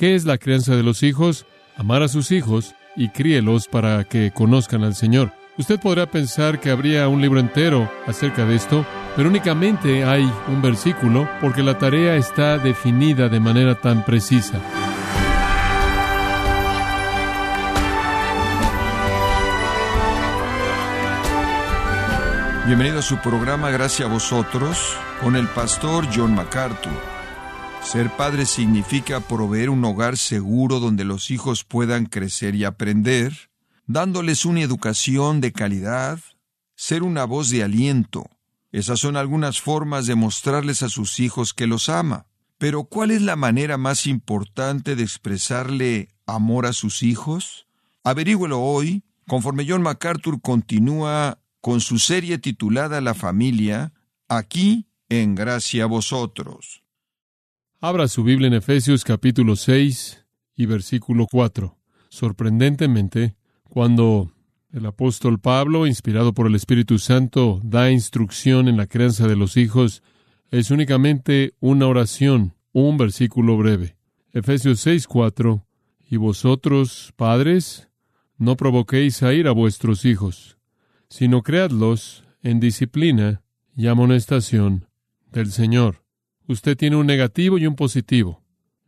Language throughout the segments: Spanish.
¿Qué es la crianza de los hijos? Amar a sus hijos y críelos para que conozcan al Señor. Usted podrá pensar que habría un libro entero acerca de esto, pero únicamente hay un versículo porque la tarea está definida de manera tan precisa. Bienvenido a su programa Gracias a vosotros con el pastor John MacArthur. Ser padre significa proveer un hogar seguro donde los hijos puedan crecer y aprender, dándoles una educación de calidad, ser una voz de aliento. Esas son algunas formas de mostrarles a sus hijos que los ama. Pero ¿cuál es la manera más importante de expresarle amor a sus hijos? Averígüelo hoy, conforme John MacArthur continúa con su serie titulada La familia, aquí en Gracia a vosotros. Abra su Biblia en Efesios capítulo 6 y versículo 4. Sorprendentemente, cuando el apóstol Pablo, inspirado por el Espíritu Santo, da instrucción en la crianza de los hijos, es únicamente una oración, un versículo breve. Efesios 6, 4. Y vosotros, padres, no provoquéis a ir a vuestros hijos, sino creadlos en disciplina y amonestación del Señor. Usted tiene un negativo y un positivo.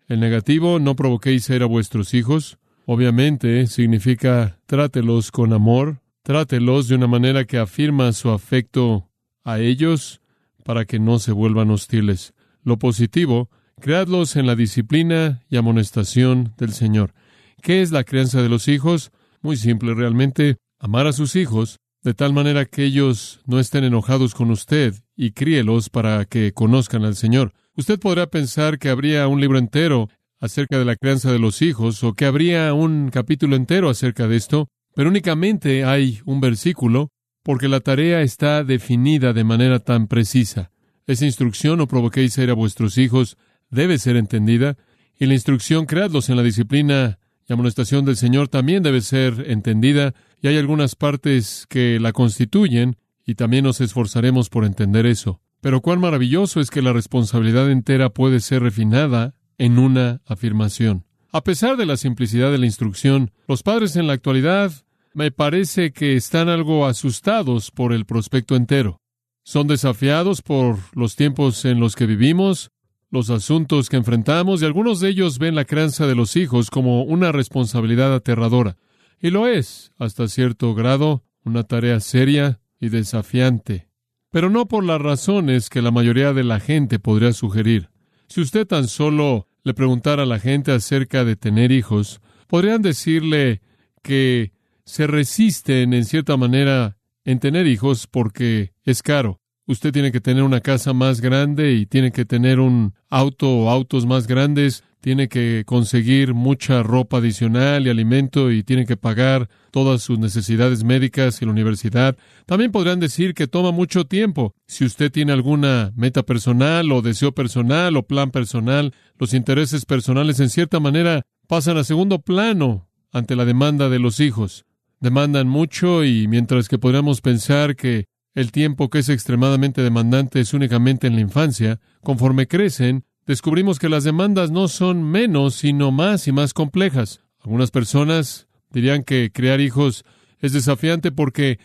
El negativo, no provoquéis ir a vuestros hijos. Obviamente significa trátelos con amor, trátelos de una manera que afirma su afecto a ellos para que no se vuelvan hostiles. Lo positivo, creadlos en la disciplina y amonestación del Señor. ¿Qué es la crianza de los hijos? Muy simple realmente, amar a sus hijos de tal manera que ellos no estén enojados con usted y críelos para que conozcan al Señor. Usted podrá pensar que habría un libro entero acerca de la crianza de los hijos o que habría un capítulo entero acerca de esto, pero únicamente hay un versículo porque la tarea está definida de manera tan precisa. Esa instrucción no provoquéis a ir a vuestros hijos debe ser entendida y la instrucción creadlos en la disciplina y amonestación del Señor también debe ser entendida y hay algunas partes que la constituyen y también nos esforzaremos por entender eso. Pero cuán maravilloso es que la responsabilidad entera puede ser refinada en una afirmación. A pesar de la simplicidad de la instrucción, los padres en la actualidad me parece que están algo asustados por el prospecto entero. Son desafiados por los tiempos en los que vivimos, los asuntos que enfrentamos y algunos de ellos ven la crianza de los hijos como una responsabilidad aterradora. Y lo es, hasta cierto grado, una tarea seria y desafiante. Pero no por las razones que la mayoría de la gente podría sugerir. Si usted tan solo le preguntara a la gente acerca de tener hijos, podrían decirle que se resisten en cierta manera en tener hijos porque es caro. Usted tiene que tener una casa más grande y tiene que tener un auto o autos más grandes tiene que conseguir mucha ropa adicional y alimento y tiene que pagar todas sus necesidades médicas y la universidad. También podrán decir que toma mucho tiempo. Si usted tiene alguna meta personal o deseo personal o plan personal, los intereses personales en cierta manera pasan a segundo plano ante la demanda de los hijos. Demandan mucho y mientras que podríamos pensar que el tiempo que es extremadamente demandante es únicamente en la infancia, conforme crecen, descubrimos que las demandas no son menos, sino más y más complejas. Algunas personas dirían que crear hijos es desafiante porque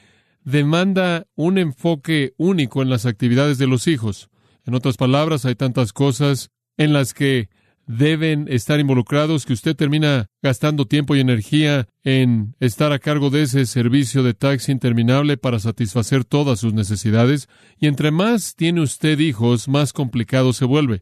demanda un enfoque único en las actividades de los hijos. En otras palabras, hay tantas cosas en las que deben estar involucrados que usted termina gastando tiempo y energía en estar a cargo de ese servicio de taxi interminable para satisfacer todas sus necesidades. Y entre más tiene usted hijos, más complicado se vuelve.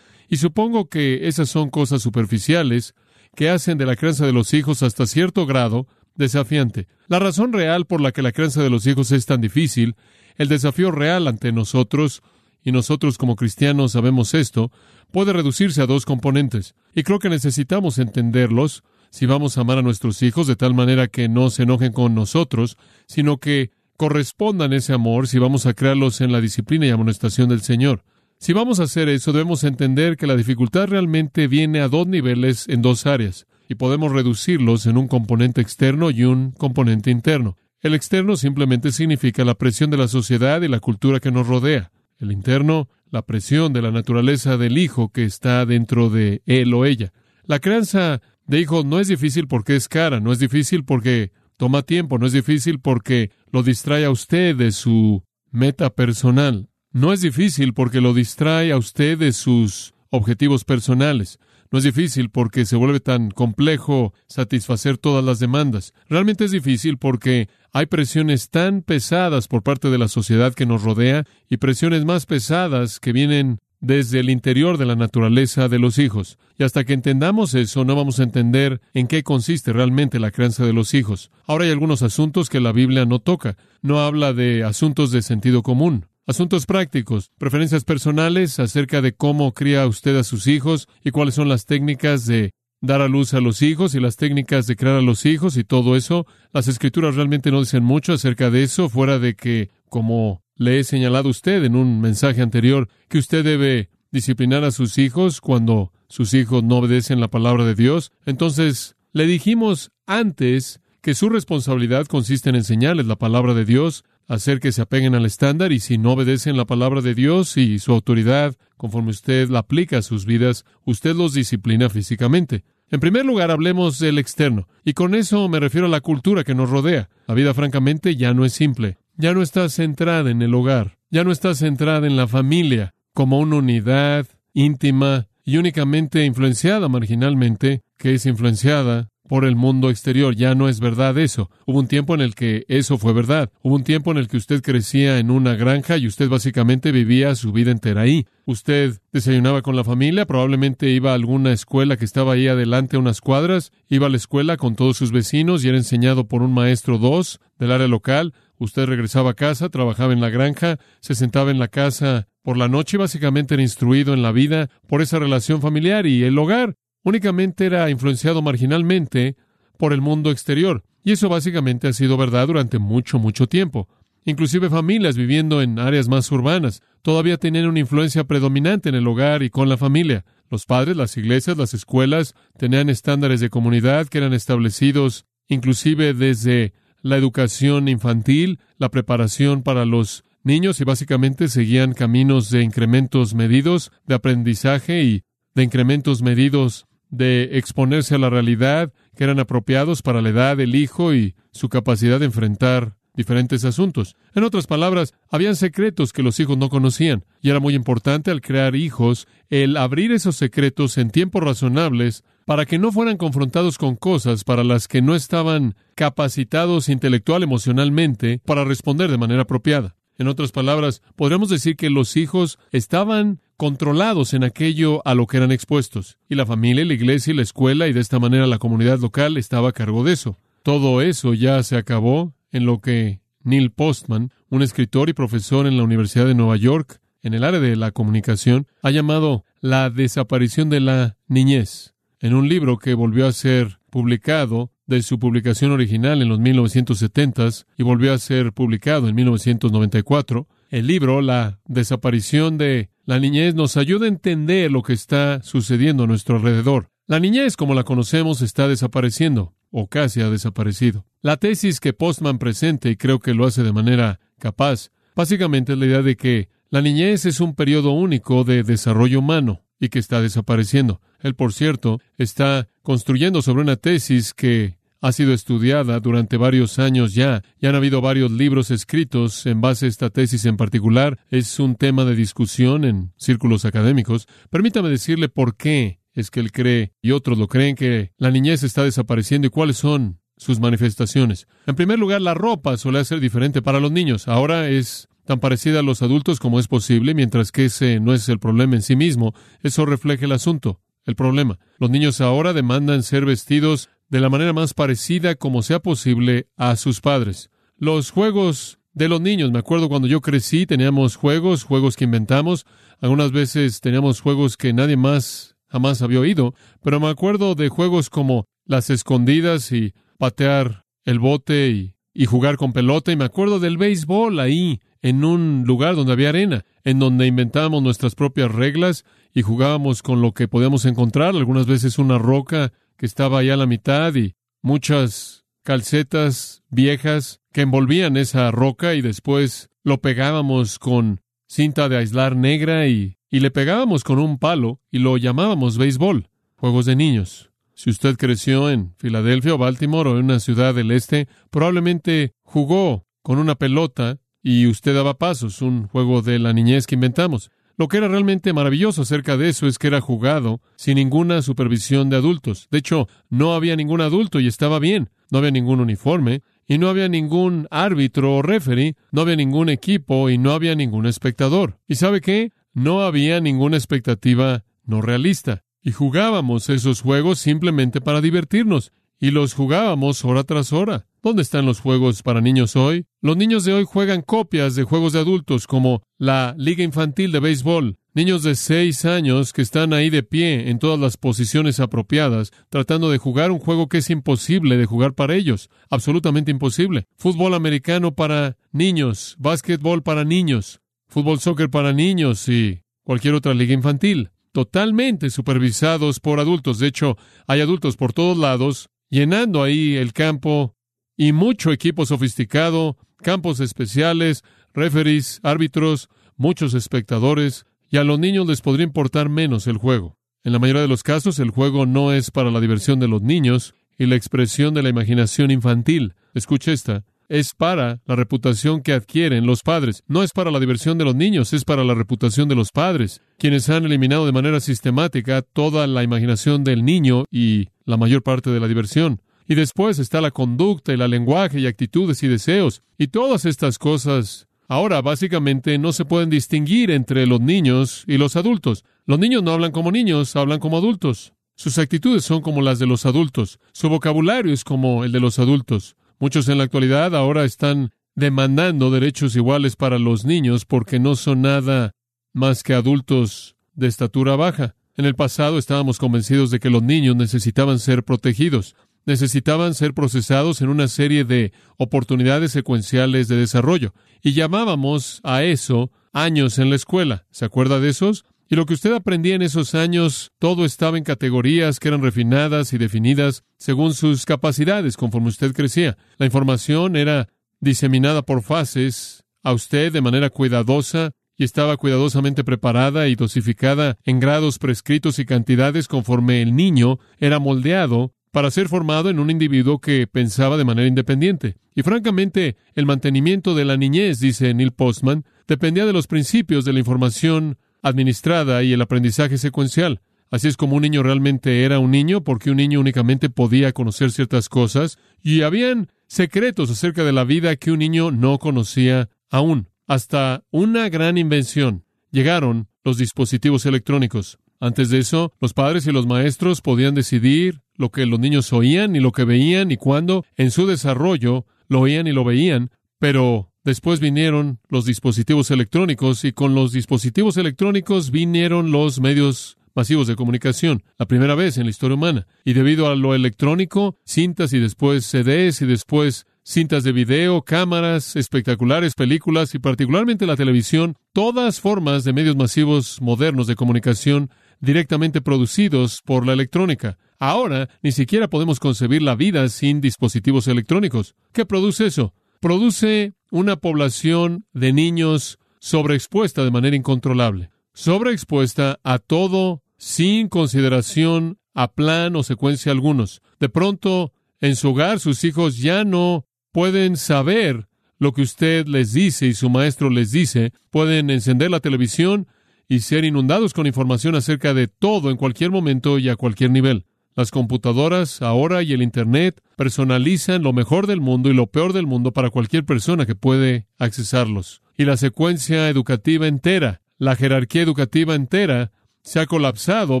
Y supongo que esas son cosas superficiales que hacen de la crianza de los hijos hasta cierto grado desafiante. La razón real por la que la crianza de los hijos es tan difícil, el desafío real ante nosotros, y nosotros como cristianos sabemos esto, puede reducirse a dos componentes. Y creo que necesitamos entenderlos si vamos a amar a nuestros hijos de tal manera que no se enojen con nosotros, sino que correspondan ese amor si vamos a crearlos en la disciplina y amonestación del Señor. Si vamos a hacer eso, debemos entender que la dificultad realmente viene a dos niveles en dos áreas, y podemos reducirlos en un componente externo y un componente interno. El externo simplemente significa la presión de la sociedad y la cultura que nos rodea. El interno, la presión de la naturaleza del hijo que está dentro de él o ella. La crianza de hijos no es difícil porque es cara, no es difícil porque toma tiempo, no es difícil porque lo distrae a usted de su meta personal. No es difícil porque lo distrae a usted de sus objetivos personales. No es difícil porque se vuelve tan complejo satisfacer todas las demandas. Realmente es difícil porque hay presiones tan pesadas por parte de la sociedad que nos rodea y presiones más pesadas que vienen desde el interior de la naturaleza de los hijos. Y hasta que entendamos eso, no vamos a entender en qué consiste realmente la crianza de los hijos. Ahora hay algunos asuntos que la Biblia no toca. No habla de asuntos de sentido común. Asuntos prácticos, preferencias personales acerca de cómo cría usted a sus hijos y cuáles son las técnicas de dar a luz a los hijos y las técnicas de crear a los hijos y todo eso. Las escrituras realmente no dicen mucho acerca de eso, fuera de que, como le he señalado a usted en un mensaje anterior, que usted debe disciplinar a sus hijos cuando sus hijos no obedecen la palabra de Dios. Entonces, le dijimos antes que su responsabilidad consiste en enseñarles la palabra de Dios, hacer que se apeguen al estándar y si no obedecen la palabra de Dios y su autoridad, conforme usted la aplica a sus vidas, usted los disciplina físicamente. En primer lugar, hablemos del externo, y con eso me refiero a la cultura que nos rodea. La vida, francamente, ya no es simple, ya no está centrada en el hogar, ya no está centrada en la familia como una unidad íntima y únicamente influenciada marginalmente, que es influenciada por el mundo exterior. Ya no es verdad eso. Hubo un tiempo en el que eso fue verdad. Hubo un tiempo en el que usted crecía en una granja y usted básicamente vivía su vida entera ahí. Usted desayunaba con la familia, probablemente iba a alguna escuela que estaba ahí adelante a unas cuadras, iba a la escuela con todos sus vecinos y era enseñado por un maestro dos del área local. Usted regresaba a casa, trabajaba en la granja, se sentaba en la casa por la noche y básicamente era instruido en la vida por esa relación familiar y el hogar únicamente era influenciado marginalmente por el mundo exterior. Y eso básicamente ha sido verdad durante mucho, mucho tiempo. Inclusive familias viviendo en áreas más urbanas todavía tenían una influencia predominante en el hogar y con la familia. Los padres, las iglesias, las escuelas tenían estándares de comunidad que eran establecidos inclusive desde la educación infantil, la preparación para los niños y básicamente seguían caminos de incrementos medidos de aprendizaje y de incrementos medidos de exponerse a la realidad que eran apropiados para la edad del hijo y su capacidad de enfrentar diferentes asuntos. En otras palabras, habían secretos que los hijos no conocían, y era muy importante al crear hijos el abrir esos secretos en tiempos razonables para que no fueran confrontados con cosas para las que no estaban capacitados intelectual emocionalmente para responder de manera apropiada. En otras palabras, podríamos decir que los hijos estaban controlados en aquello a lo que eran expuestos, y la familia, la iglesia y la escuela, y de esta manera la comunidad local estaba a cargo de eso. Todo eso ya se acabó en lo que Neil Postman, un escritor y profesor en la Universidad de Nueva York, en el área de la comunicación, ha llamado la desaparición de la niñez, en un libro que volvió a ser publicado de su publicación original en los 1970s y volvió a ser publicado en 1994. El libro, La desaparición de la niñez, nos ayuda a entender lo que está sucediendo a nuestro alrededor. La niñez, como la conocemos, está desapareciendo, o casi ha desaparecido. La tesis que Postman presenta, y creo que lo hace de manera capaz, básicamente es la idea de que la niñez es un periodo único de desarrollo humano y que está desapareciendo. Él, por cierto, está construyendo sobre una tesis que ha sido estudiada durante varios años ya, y han habido varios libros escritos en base a esta tesis en particular. Es un tema de discusión en círculos académicos. Permítame decirle por qué es que él cree, y otros lo creen, que la niñez está desapareciendo y cuáles son sus manifestaciones. En primer lugar, la ropa suele ser diferente para los niños. Ahora es tan parecida a los adultos como es posible, mientras que ese no es el problema en sí mismo. Eso refleja el asunto, el problema. Los niños ahora demandan ser vestidos de la manera más parecida como sea posible a sus padres. Los juegos de los niños, me acuerdo cuando yo crecí, teníamos juegos, juegos que inventamos, algunas veces teníamos juegos que nadie más jamás había oído, pero me acuerdo de juegos como las escondidas y patear el bote y, y jugar con pelota, y me acuerdo del béisbol ahí, en un lugar donde había arena, en donde inventábamos nuestras propias reglas y jugábamos con lo que podíamos encontrar, algunas veces una roca que estaba allá a la mitad y muchas calcetas viejas que envolvían esa roca y después lo pegábamos con cinta de aislar negra y, y le pegábamos con un palo y lo llamábamos béisbol. juegos de niños. Si usted creció en Filadelfia o Baltimore o en una ciudad del este, probablemente jugó con una pelota y usted daba pasos, un juego de la niñez que inventamos. Lo que era realmente maravilloso acerca de eso es que era jugado sin ninguna supervisión de adultos. De hecho, no había ningún adulto y estaba bien. No había ningún uniforme y no había ningún árbitro o referee, no había ningún equipo y no había ningún espectador. ¿Y sabe qué? No había ninguna expectativa no realista. Y jugábamos esos juegos simplemente para divertirnos. Y los jugábamos hora tras hora. ¿Dónde están los juegos para niños hoy? Los niños de hoy juegan copias de juegos de adultos como la Liga Infantil de Béisbol. Niños de seis años que están ahí de pie en todas las posiciones apropiadas, tratando de jugar un juego que es imposible de jugar para ellos. Absolutamente imposible. Fútbol americano para niños, básquetbol para niños, fútbol soccer para niños y cualquier otra liga infantil. Totalmente supervisados por adultos. De hecho, hay adultos por todos lados llenando ahí el campo y mucho equipo sofisticado, campos especiales, referees, árbitros, muchos espectadores, y a los niños les podría importar menos el juego. En la mayoría de los casos, el juego no es para la diversión de los niños y la expresión de la imaginación infantil. Escuche esta. Es para la reputación que adquieren los padres. No es para la diversión de los niños, es para la reputación de los padres, quienes han eliminado de manera sistemática toda la imaginación del niño y la mayor parte de la diversión. Y después está la conducta y la lenguaje y actitudes y deseos. Y todas estas cosas ahora básicamente no se pueden distinguir entre los niños y los adultos. Los niños no hablan como niños, hablan como adultos. Sus actitudes son como las de los adultos. Su vocabulario es como el de los adultos. Muchos en la actualidad ahora están demandando derechos iguales para los niños porque no son nada más que adultos de estatura baja. En el pasado estábamos convencidos de que los niños necesitaban ser protegidos necesitaban ser procesados en una serie de oportunidades secuenciales de desarrollo. Y llamábamos a eso años en la escuela. ¿Se acuerda de esos? Y lo que usted aprendía en esos años, todo estaba en categorías que eran refinadas y definidas según sus capacidades conforme usted crecía. La información era diseminada por fases a usted de manera cuidadosa y estaba cuidadosamente preparada y dosificada en grados prescritos y cantidades conforme el niño era moldeado para ser formado en un individuo que pensaba de manera independiente. Y francamente, el mantenimiento de la niñez, dice Neil Postman, dependía de los principios de la información administrada y el aprendizaje secuencial. Así es como un niño realmente era un niño, porque un niño únicamente podía conocer ciertas cosas, y habían secretos acerca de la vida que un niño no conocía aún. Hasta una gran invención. Llegaron los dispositivos electrónicos. Antes de eso, los padres y los maestros podían decidir lo que los niños oían y lo que veían y cuándo en su desarrollo lo oían y lo veían, pero después vinieron los dispositivos electrónicos y con los dispositivos electrónicos vinieron los medios masivos de comunicación, la primera vez en la historia humana. Y debido a lo electrónico, cintas y después CDs y después cintas de video, cámaras, espectaculares películas y particularmente la televisión, todas formas de medios masivos modernos de comunicación directamente producidos por la electrónica. Ahora ni siquiera podemos concebir la vida sin dispositivos electrónicos. ¿Qué produce eso? Produce una población de niños sobreexpuesta de manera incontrolable, sobreexpuesta a todo sin consideración a plan o secuencia algunos. De pronto, en su hogar sus hijos ya no pueden saber lo que usted les dice y su maestro les dice, pueden encender la televisión y ser inundados con información acerca de todo en cualquier momento y a cualquier nivel. Las computadoras ahora y el Internet personalizan lo mejor del mundo y lo peor del mundo para cualquier persona que puede accesarlos. Y la secuencia educativa entera, la jerarquía educativa entera, se ha colapsado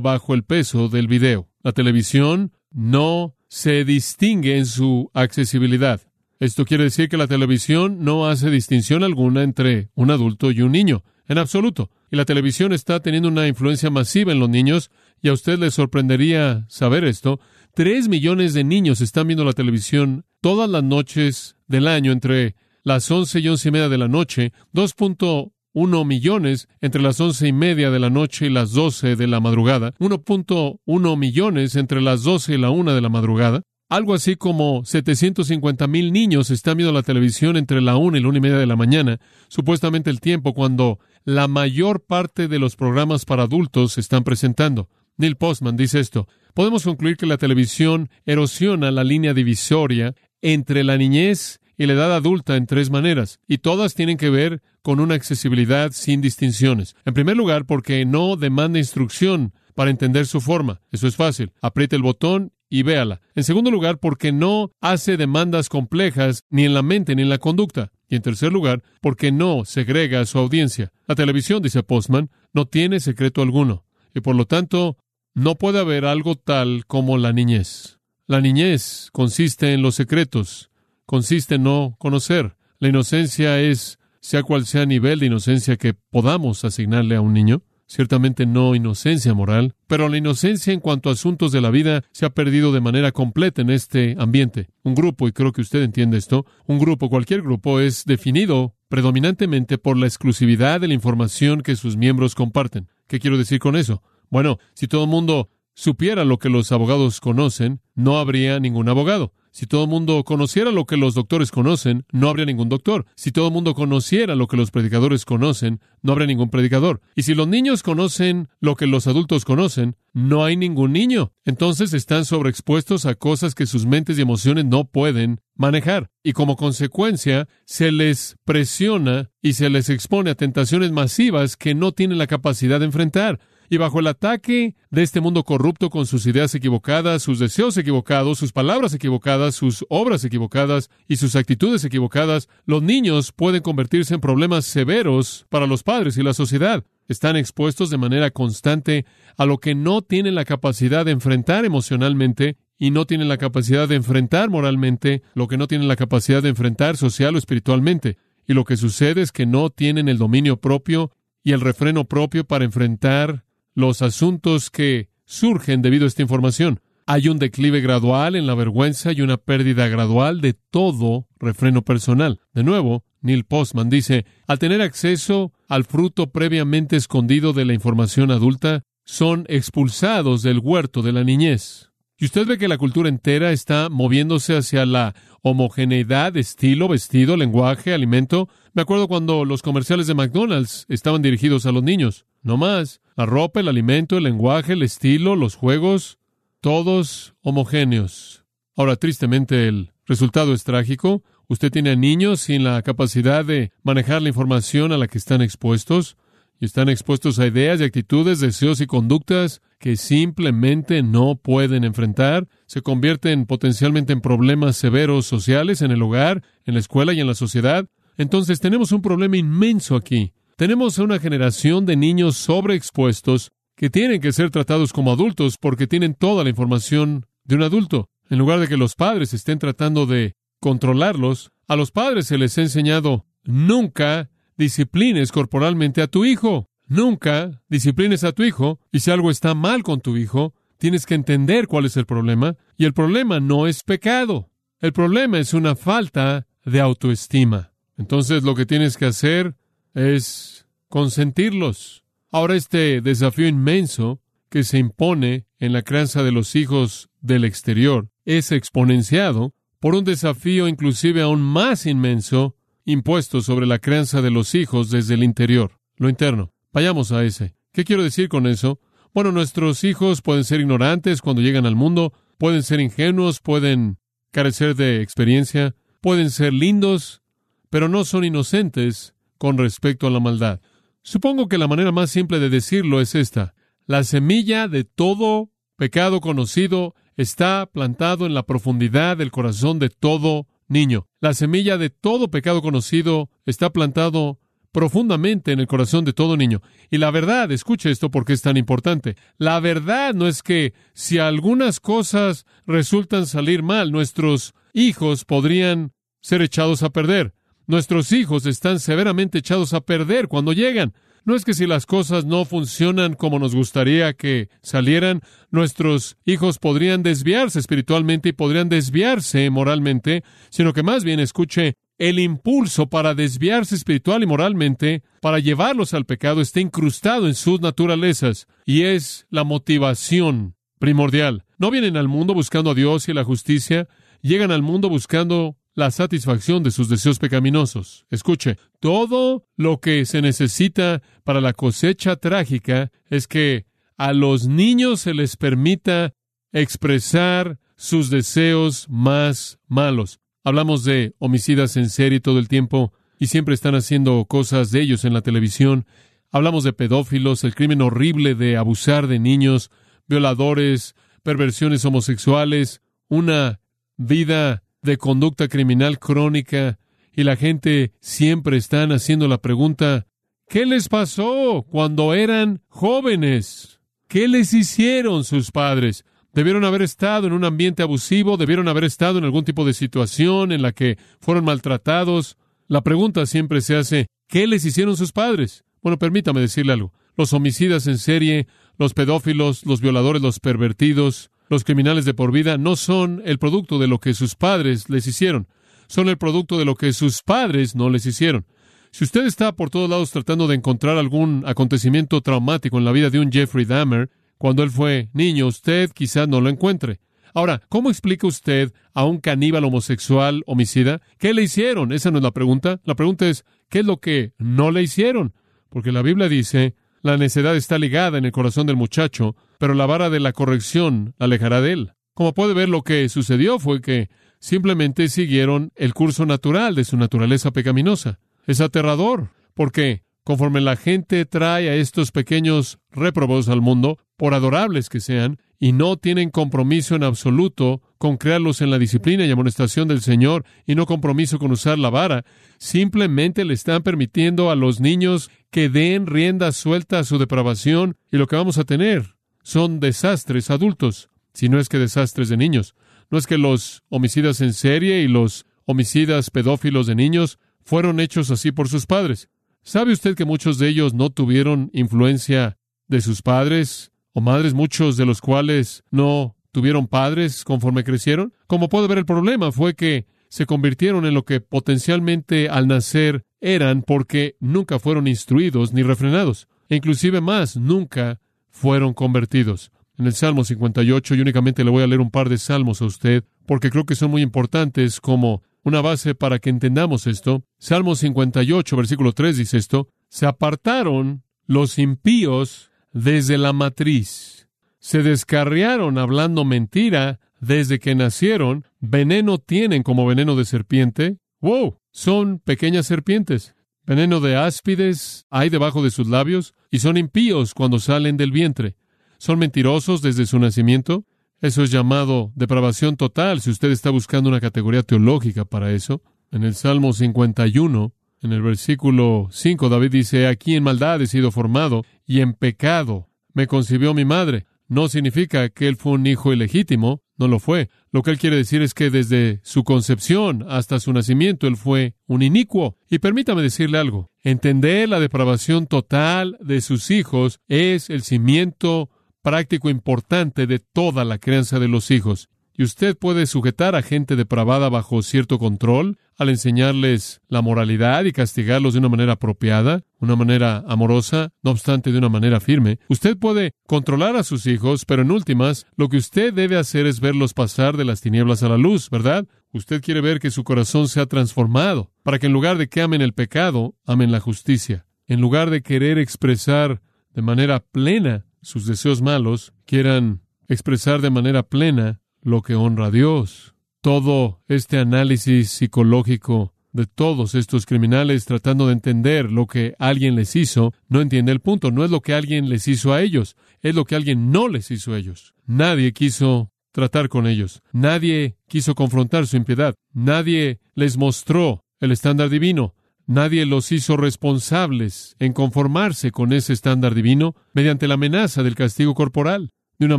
bajo el peso del video. La televisión no se distingue en su accesibilidad. Esto quiere decir que la televisión no hace distinción alguna entre un adulto y un niño, en absoluto. Y la televisión está teniendo una influencia masiva en los niños y a usted le sorprendería saber esto, tres millones de niños están viendo la televisión todas las noches del año entre las once y once y media de la noche, 2.1 millones entre las once y media de la noche y las doce de la madrugada, 1.1 millones entre las doce y la una de la madrugada. Algo así como 750 mil niños están viendo la televisión entre la una y la una y media de la mañana, supuestamente el tiempo cuando la mayor parte de los programas para adultos se están presentando. Neil Postman dice esto. Podemos concluir que la televisión erosiona la línea divisoria entre la niñez y la edad adulta en tres maneras, y todas tienen que ver con una accesibilidad sin distinciones. En primer lugar, porque no demanda instrucción para entender su forma. Eso es fácil. Apriete el botón y véala. En segundo lugar, porque no hace demandas complejas ni en la mente ni en la conducta. Y en tercer lugar, porque no segrega a su audiencia. La televisión, dice Postman, no tiene secreto alguno. Y por lo tanto, no puede haber algo tal como la niñez. La niñez consiste en los secretos, consiste en no conocer. La inocencia es, sea cual sea el nivel de inocencia que podamos asignarle a un niño, ciertamente no inocencia moral, pero la inocencia en cuanto a asuntos de la vida se ha perdido de manera completa en este ambiente. Un grupo, y creo que usted entiende esto, un grupo, cualquier grupo, es definido predominantemente por la exclusividad de la información que sus miembros comparten. ¿Qué quiero decir con eso? Bueno, si todo el mundo supiera lo que los abogados conocen, no habría ningún abogado. Si todo el mundo conociera lo que los doctores conocen, no habría ningún doctor. Si todo el mundo conociera lo que los predicadores conocen, no habría ningún predicador. Y si los niños conocen lo que los adultos conocen, no hay ningún niño. Entonces están sobreexpuestos a cosas que sus mentes y emociones no pueden manejar. Y como consecuencia, se les presiona y se les expone a tentaciones masivas que no tienen la capacidad de enfrentar. Y bajo el ataque de este mundo corrupto con sus ideas equivocadas, sus deseos equivocados, sus palabras equivocadas, sus obras equivocadas y sus actitudes equivocadas, los niños pueden convertirse en problemas severos para los padres y la sociedad. Están expuestos de manera constante a lo que no tienen la capacidad de enfrentar emocionalmente y no tienen la capacidad de enfrentar moralmente, lo que no tienen la capacidad de enfrentar social o espiritualmente. Y lo que sucede es que no tienen el dominio propio y el refreno propio para enfrentar los asuntos que surgen debido a esta información. Hay un declive gradual en la vergüenza y una pérdida gradual de todo refreno personal. De nuevo, Neil Postman dice, al tener acceso al fruto previamente escondido de la información adulta, son expulsados del huerto de la niñez. Y usted ve que la cultura entera está moviéndose hacia la homogeneidad de estilo, vestido, lenguaje, alimento. Me acuerdo cuando los comerciales de McDonald's estaban dirigidos a los niños. No más. La ropa, el alimento, el lenguaje, el estilo, los juegos, todos homogéneos. Ahora, tristemente, el resultado es trágico. Usted tiene a niños sin la capacidad de manejar la información a la que están expuestos, y están expuestos a ideas y actitudes, deseos y conductas que simplemente no pueden enfrentar, se convierten potencialmente en problemas severos sociales en el hogar, en la escuela y en la sociedad. Entonces tenemos un problema inmenso aquí. Tenemos una generación de niños sobreexpuestos que tienen que ser tratados como adultos porque tienen toda la información de un adulto. En lugar de que los padres estén tratando de controlarlos, a los padres se les ha enseñado nunca disciplines corporalmente a tu hijo. Nunca disciplines a tu hijo y si algo está mal con tu hijo, tienes que entender cuál es el problema y el problema no es pecado. El problema es una falta de autoestima. Entonces lo que tienes que hacer es consentirlos. Ahora este desafío inmenso que se impone en la crianza de los hijos del exterior es exponenciado por un desafío inclusive aún más inmenso impuesto sobre la crianza de los hijos desde el interior, lo interno. Vayamos a ese. ¿Qué quiero decir con eso? Bueno, nuestros hijos pueden ser ignorantes cuando llegan al mundo, pueden ser ingenuos, pueden carecer de experiencia, pueden ser lindos, pero no son inocentes con respecto a la maldad. Supongo que la manera más simple de decirlo es esta. La semilla de todo pecado conocido está plantado en la profundidad del corazón de todo niño. La semilla de todo pecado conocido está plantado profundamente en el corazón de todo niño. Y la verdad, escuche esto porque es tan importante. La verdad no es que si algunas cosas resultan salir mal, nuestros hijos podrían ser echados a perder. Nuestros hijos están severamente echados a perder cuando llegan. No es que si las cosas no funcionan como nos gustaría que salieran, nuestros hijos podrían desviarse espiritualmente y podrían desviarse moralmente, sino que más bien escuche, el impulso para desviarse espiritual y moralmente, para llevarlos al pecado, está incrustado en sus naturalezas y es la motivación primordial. No vienen al mundo buscando a Dios y la justicia, llegan al mundo buscando la satisfacción de sus deseos pecaminosos. Escuche, todo lo que se necesita para la cosecha trágica es que a los niños se les permita expresar sus deseos más malos. Hablamos de homicidas en serie todo el tiempo y siempre están haciendo cosas de ellos en la televisión. Hablamos de pedófilos, el crimen horrible de abusar de niños, violadores, perversiones homosexuales, una vida de conducta criminal crónica y la gente siempre están haciendo la pregunta, ¿qué les pasó cuando eran jóvenes? ¿Qué les hicieron sus padres? Debieron haber estado en un ambiente abusivo, debieron haber estado en algún tipo de situación en la que fueron maltratados. La pregunta siempre se hace, ¿qué les hicieron sus padres? Bueno, permítame decirle algo. Los homicidas en serie, los pedófilos, los violadores, los pervertidos, los criminales de por vida no son el producto de lo que sus padres les hicieron, son el producto de lo que sus padres no les hicieron. Si usted está por todos lados tratando de encontrar algún acontecimiento traumático en la vida de un Jeffrey Dahmer, cuando él fue niño, usted quizás no lo encuentre. Ahora, ¿cómo explica usted a un caníbal homosexual homicida? ¿Qué le hicieron? Esa no es la pregunta. La pregunta es, ¿qué es lo que no le hicieron? Porque la Biblia dice, la necedad está ligada en el corazón del muchacho, pero la vara de la corrección alejará de él. Como puede ver, lo que sucedió fue que simplemente siguieron el curso natural de su naturaleza pecaminosa. Es aterrador, porque conforme la gente trae a estos pequeños réprobos al mundo, por adorables que sean, y no tienen compromiso en absoluto con crearlos en la disciplina y amonestación del Señor, y no compromiso con usar la vara, simplemente le están permitiendo a los niños que den rienda suelta a su depravación, y lo que vamos a tener son desastres adultos, si no es que desastres de niños. No es que los homicidas en serie y los homicidas pedófilos de niños fueron hechos así por sus padres. ¿Sabe usted que muchos de ellos no tuvieron influencia de sus padres o madres, muchos de los cuales no tuvieron padres conforme crecieron? Como puede ver, el problema fue que se convirtieron en lo que potencialmente al nacer eran porque nunca fueron instruidos ni refrenados. E inclusive más, nunca fueron convertidos. En el Salmo 58, y únicamente le voy a leer un par de salmos a usted, porque creo que son muy importantes como una base para que entendamos esto. Salmo 58, versículo 3 dice esto, se apartaron los impíos desde la matriz, se descarriaron hablando mentira desde que nacieron, veneno tienen como veneno de serpiente. ¡Wow! Son pequeñas serpientes. Veneno de áspides hay debajo de sus labios y son impíos cuando salen del vientre. Son mentirosos desde su nacimiento. Eso es llamado depravación total si usted está buscando una categoría teológica para eso. En el Salmo 51, en el versículo 5, David dice, aquí en maldad he sido formado y en pecado me concibió mi madre. No significa que él fue un hijo ilegítimo, no lo fue. Lo que él quiere decir es que desde su concepción hasta su nacimiento él fue un inicuo. Y permítame decirle algo. Entender la depravación total de sus hijos es el cimiento práctico importante de toda la crianza de los hijos. Y usted puede sujetar a gente depravada bajo cierto control al enseñarles la moralidad y castigarlos de una manera apropiada, una manera amorosa, no obstante de una manera firme. Usted puede controlar a sus hijos, pero en últimas, lo que usted debe hacer es verlos pasar de las tinieblas a la luz, ¿verdad? Usted quiere ver que su corazón sea transformado, para que en lugar de que amen el pecado, amen la justicia. En lugar de querer expresar de manera plena sus deseos malos, quieran expresar de manera plena lo que honra a Dios. Todo este análisis psicológico de todos estos criminales tratando de entender lo que alguien les hizo, no entiende el punto. No es lo que alguien les hizo a ellos, es lo que alguien no les hizo a ellos. Nadie quiso tratar con ellos. Nadie quiso confrontar su impiedad. Nadie les mostró el estándar divino. Nadie los hizo responsables en conformarse con ese estándar divino mediante la amenaza del castigo corporal, de una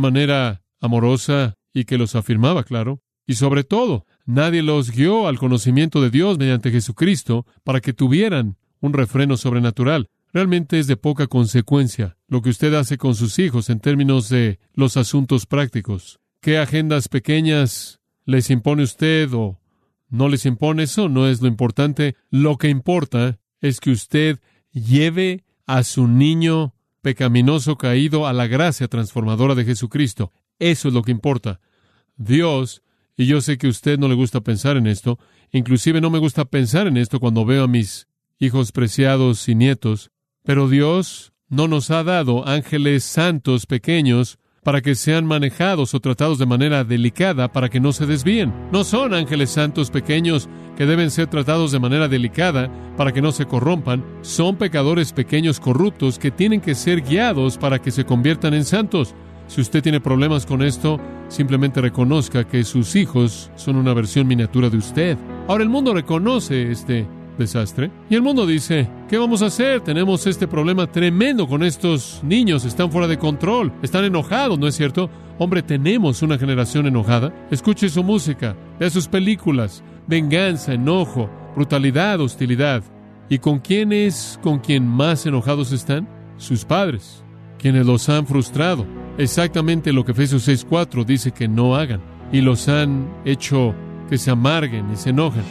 manera amorosa y que los afirmaba, claro. Y sobre todo, nadie los guió al conocimiento de Dios mediante Jesucristo para que tuvieran un refreno sobrenatural. Realmente es de poca consecuencia lo que usted hace con sus hijos en términos de los asuntos prácticos. ¿Qué agendas pequeñas les impone usted o no les impone eso, no es lo importante. Lo que importa es que usted lleve a su niño pecaminoso caído a la gracia transformadora de Jesucristo. Eso es lo que importa. Dios, y yo sé que a usted no le gusta pensar en esto, inclusive no me gusta pensar en esto cuando veo a mis hijos preciados y nietos, pero Dios no nos ha dado ángeles santos pequeños para que sean manejados o tratados de manera delicada para que no se desvíen. No son ángeles santos pequeños que deben ser tratados de manera delicada para que no se corrompan. Son pecadores pequeños corruptos que tienen que ser guiados para que se conviertan en santos. Si usted tiene problemas con esto, simplemente reconozca que sus hijos son una versión miniatura de usted. Ahora el mundo reconoce este desastre. Y el mundo dice, ¿qué vamos a hacer? Tenemos este problema tremendo con estos niños, están fuera de control, están enojados, ¿no es cierto? Hombre, tenemos una generación enojada. Escuche su música, vea sus películas, venganza, enojo, brutalidad, hostilidad. ¿Y con quién es con quien más enojados están? Sus padres, quienes los han frustrado. Exactamente lo que Efesios 6.4 dice que no hagan. Y los han hecho que se amarguen y se enojen.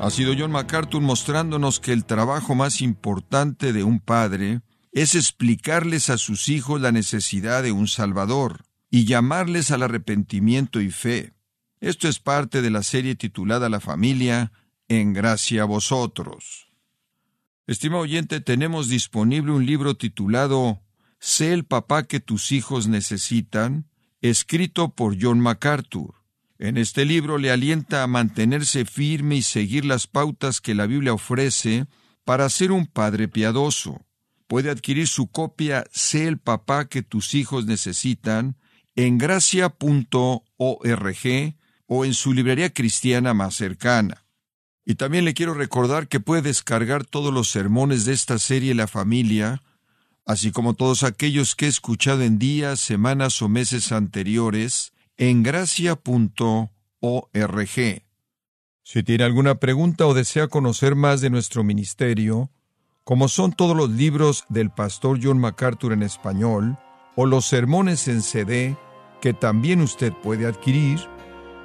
Ha sido John MacArthur mostrándonos que el trabajo más importante de un padre es explicarles a sus hijos la necesidad de un Salvador y llamarles al arrepentimiento y fe. Esto es parte de la serie titulada La familia, en gracia a vosotros. Estimado oyente, tenemos disponible un libro titulado Sé el papá que tus hijos necesitan, escrito por John MacArthur. En este libro le alienta a mantenerse firme y seguir las pautas que la Biblia ofrece para ser un padre piadoso. Puede adquirir su copia Sé el papá que tus hijos necesitan en gracia.org o en su librería cristiana más cercana. Y también le quiero recordar que puede descargar todos los sermones de esta serie La familia, así como todos aquellos que he escuchado en días, semanas o meses anteriores, en gracia.org. Si tiene alguna pregunta o desea conocer más de nuestro ministerio, como son todos los libros del pastor John MacArthur en español, o los sermones en CD, que también usted puede adquirir,